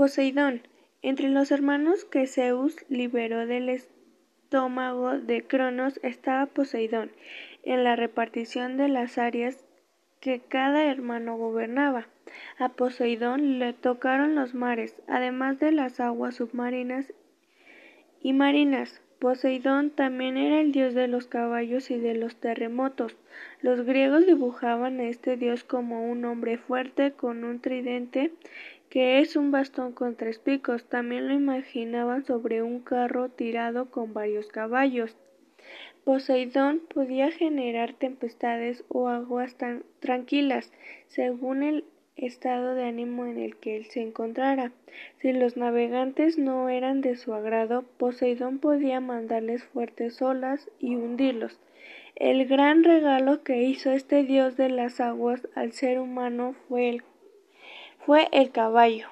Poseidón. Entre los hermanos que Zeus liberó del estómago de Cronos estaba Poseidón, en la repartición de las áreas que cada hermano gobernaba. A Poseidón le tocaron los mares, además de las aguas submarinas y marinas. Poseidón también era el dios de los caballos y de los terremotos. Los griegos dibujaban a este dios como un hombre fuerte con un tridente que es un bastón con tres picos. También lo imaginaban sobre un carro tirado con varios caballos. Poseidón podía generar tempestades o aguas tan tranquilas, según el estado de ánimo en el que él se encontrara. Si los navegantes no eran de su agrado, Poseidón podía mandarles fuertes olas y hundirlos. El gran regalo que hizo este dios de las aguas al ser humano fue el, fue el caballo.